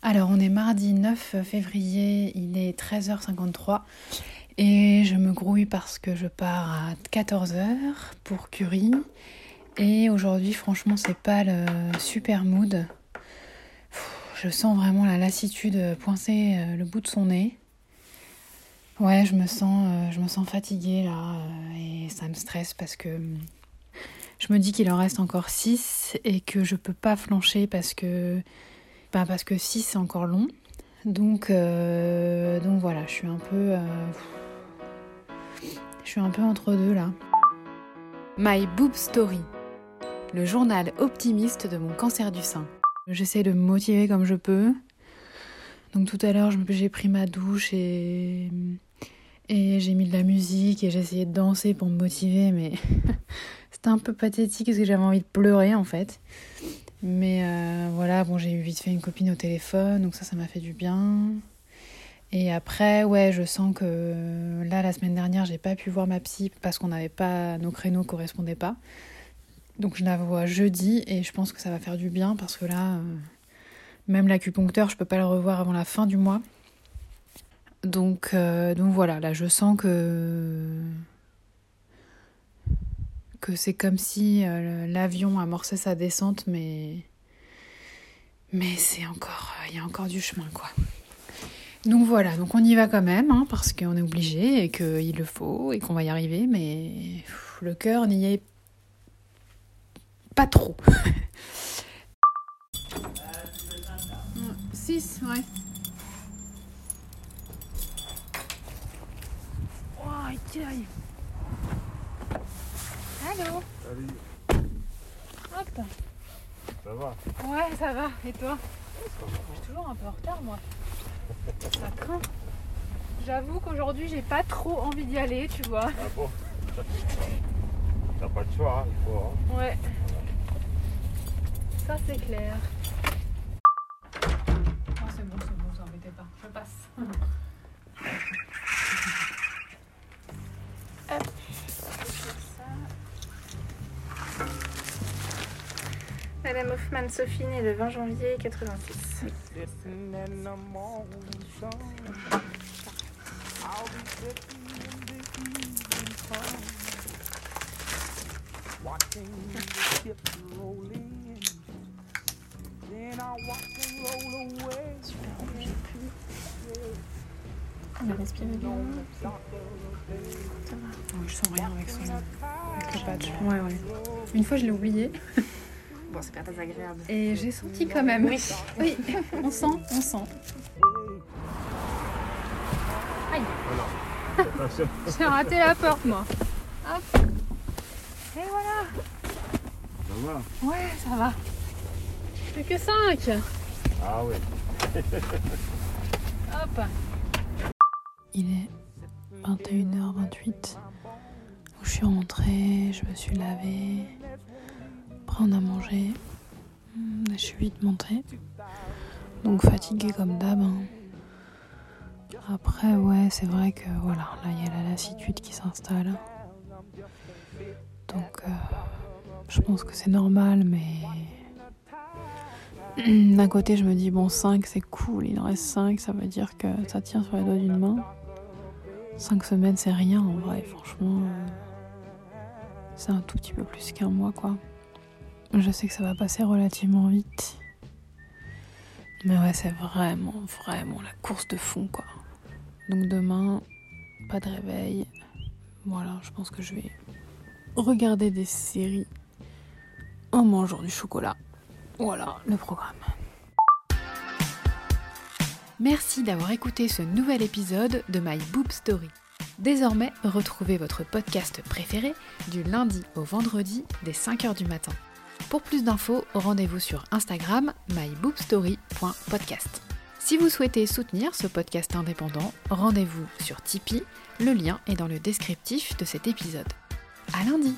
Alors on est mardi 9 février, il est 13h53 et je me grouille parce que je pars à 14h pour Curie et aujourd'hui franchement c'est pas le super mood. Je sens vraiment la lassitude poincer euh, le bout de son nez. Ouais, je me sens, euh, je me sens fatiguée là euh, et ça me stresse parce que hum, je me dis qu'il en reste encore 6 et que je peux pas flancher parce que bah, parce que 6 c'est encore long. Donc, euh, donc voilà, je suis un peu. Euh, je suis un peu entre deux là. My Boob Story, le journal optimiste de mon cancer du sein. J'essaie de me motiver comme je peux. Donc tout à l'heure, j'ai pris ma douche et, et j'ai mis de la musique et j'ai essayé de danser pour me motiver, mais c'était un peu pathétique parce que j'avais envie de pleurer en fait. Mais euh, voilà, bon, j'ai eu vite fait une copine au téléphone, donc ça, ça m'a fait du bien. Et après, ouais, je sens que là, la semaine dernière, j'ai pas pu voir ma psy parce qu'on n'avait pas, nos créneaux correspondaient pas. Donc je la vois jeudi et je pense que ça va faire du bien parce que là, euh, même l'acupuncteur, je peux pas le revoir avant la fin du mois. Donc, euh, donc voilà, là, je sens que que c'est comme si euh, l'avion amorçait sa descente, mais mais c'est encore, il y a encore du chemin, quoi. Donc voilà, donc on y va quand même, hein, parce qu'on est obligé et qu'il le faut et qu'on va y arriver, mais pff, le cœur n'y est pas trop. 6, ouais. Oh, aïe, aïe. Allô Salut, Hop ça va Ouais, ça va. Et toi Je suis toujours un peu en retard, moi. Ça craint. J'avoue qu'aujourd'hui, j'ai pas trop envie d'y aller, tu vois. Ah bon T'as pas de choix, hein, il faut. hein. Ouais. Ça, c'est clair. Oh, c'est bon, c'est bon, vous embêtez pas. Je passe. Madame Hoffman Sophie née le 20 janvier 86. Listen in the morning sun. I'll be sitting in the evening sun. Watching the ships roll in. Then I'll watch them roll away. On a respiré bien. The day. je sens rien avec, son, avec le patch. Ouais, ouais. Une fois, je l'ai oublié. Bon, c'est pas très agréable. Et j'ai senti quand même. Oui. Oui, on sent, on sent. Aïe, j'ai raté la porte, moi. Hop. Et voilà. Ça va Ouais, ça va. Plus que 5. Ah oui. Hop. Il est 21h28. Je suis rentrée, je me suis lavée. On a mangé. Je suis vite montée. Donc fatiguée comme d'hab. hein. Après, ouais, c'est vrai que voilà, là, il y a la lassitude qui s'installe. Donc, euh, je pense que c'est normal, mais. D'un côté, je me dis, bon, 5, c'est cool, il en reste 5, ça veut dire que ça tient sur les doigts d'une main. 5 semaines, c'est rien en vrai, franchement. euh, C'est un tout petit peu plus qu'un mois, quoi. Je sais que ça va passer relativement vite. Mais ouais, c'est vraiment, vraiment la course de fond, quoi. Donc demain, pas de réveil. Voilà, je pense que je vais regarder des séries en mangeant du chocolat. Voilà le programme. Merci d'avoir écouté ce nouvel épisode de My Boob Story. Désormais, retrouvez votre podcast préféré du lundi au vendredi dès 5h du matin. Pour plus d'infos, rendez-vous sur Instagram myboobstory.podcast. Si vous souhaitez soutenir ce podcast indépendant, rendez-vous sur Tipeee, le lien est dans le descriptif de cet épisode. À lundi